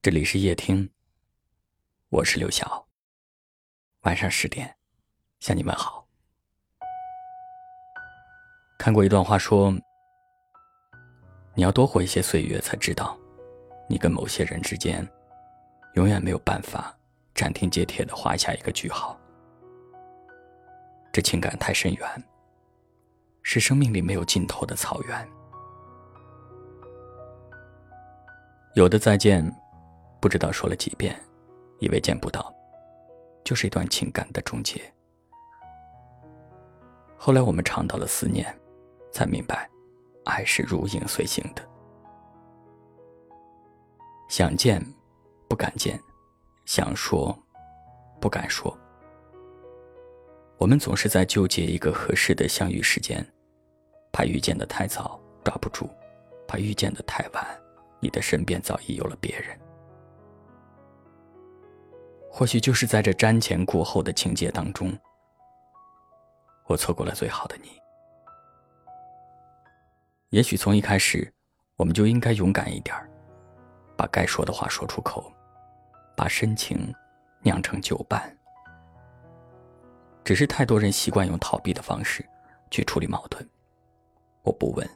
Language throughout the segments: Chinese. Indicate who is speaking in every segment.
Speaker 1: 这里是夜听，我是刘晓。晚上十点，向你们好。看过一段话，说：你要多活一些岁月，才知道，你跟某些人之间，永远没有办法斩钉截铁的画下一个句号。这情感太深远，是生命里没有尽头的草原。有的再见。不知道说了几遍，以为见不到，就是一段情感的终结。后来我们尝到了思念，才明白，爱是如影随形的。想见，不敢见；想说，不敢说。我们总是在纠结一个合适的相遇时间，怕遇见的太早抓不住，怕遇见的太晚，你的身边早已有了别人。或许就是在这瞻前顾后的情节当中，我错过了最好的你。也许从一开始，我们就应该勇敢一点把该说的话说出口，把深情酿成酒伴。只是太多人习惯用逃避的方式去处理矛盾，我不问，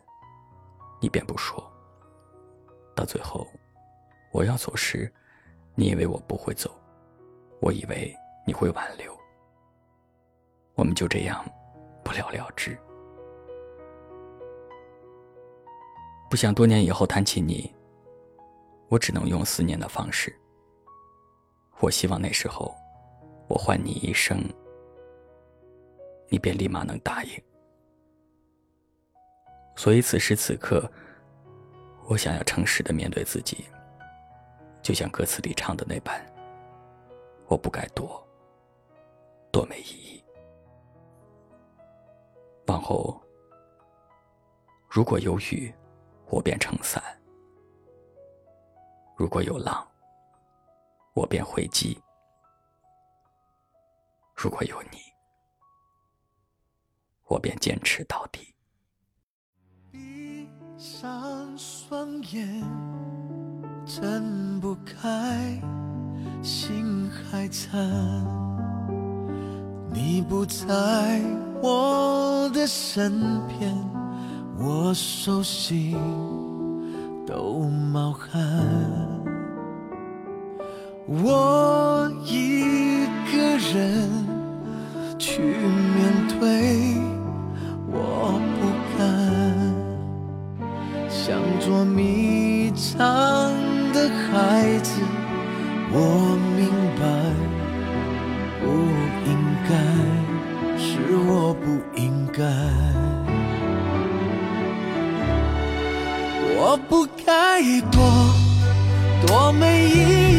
Speaker 1: 你便不说。到最后，我要走时，你以为我不会走。我以为你会挽留，我们就这样不了了之。不想多年以后谈起你，我只能用思念的方式。我希望那时候，我唤你一声，你便立马能答应。所以此时此刻，我想要诚实的面对自己，就像歌词里唱的那般。我不该躲，多没意义。往后，如果有雨，我便撑伞；如果有浪，我便回击；如果有你，我便坚持到底。
Speaker 2: 闭上双眼，睁不开。心还残，你不在我的身边，我手心都冒汗。我一个人去面对，我不敢像捉迷藏的孩子。我明白，不应该，是我不应该，我不该躲，多没意义，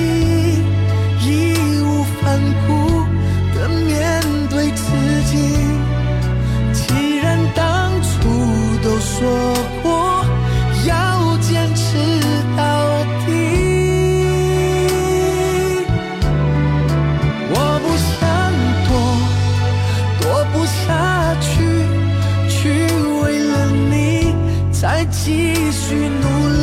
Speaker 2: 继续努力，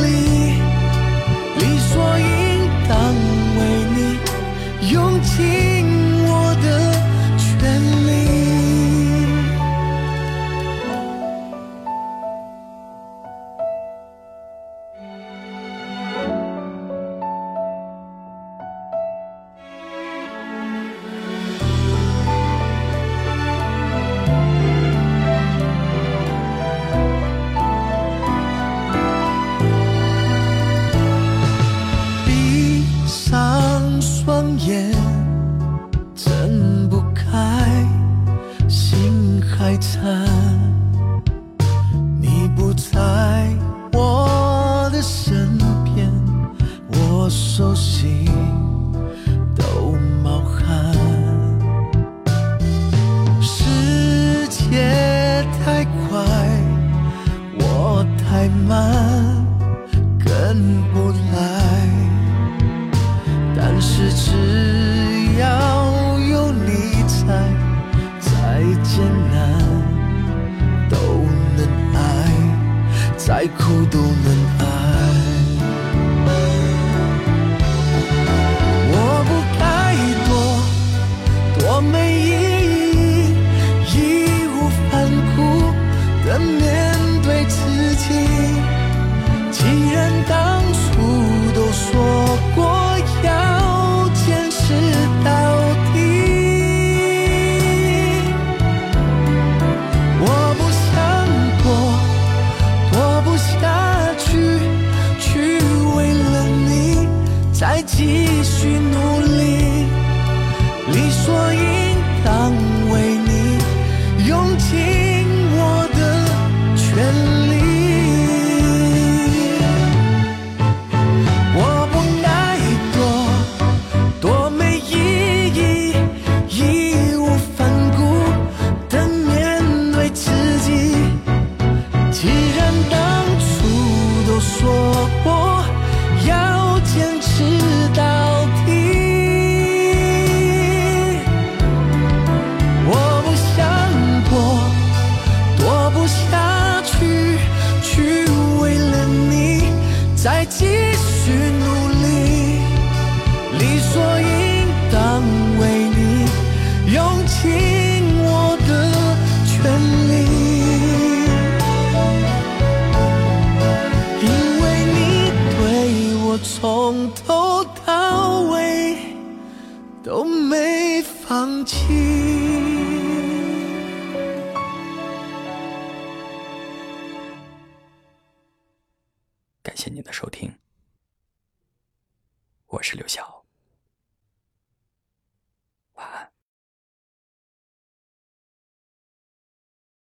Speaker 2: 太惨，你不在我的身边，我手心都冒汗。世界太快，我太慢，跟不来。但是只去努力。期
Speaker 1: 感谢您的收听。我是刘晓。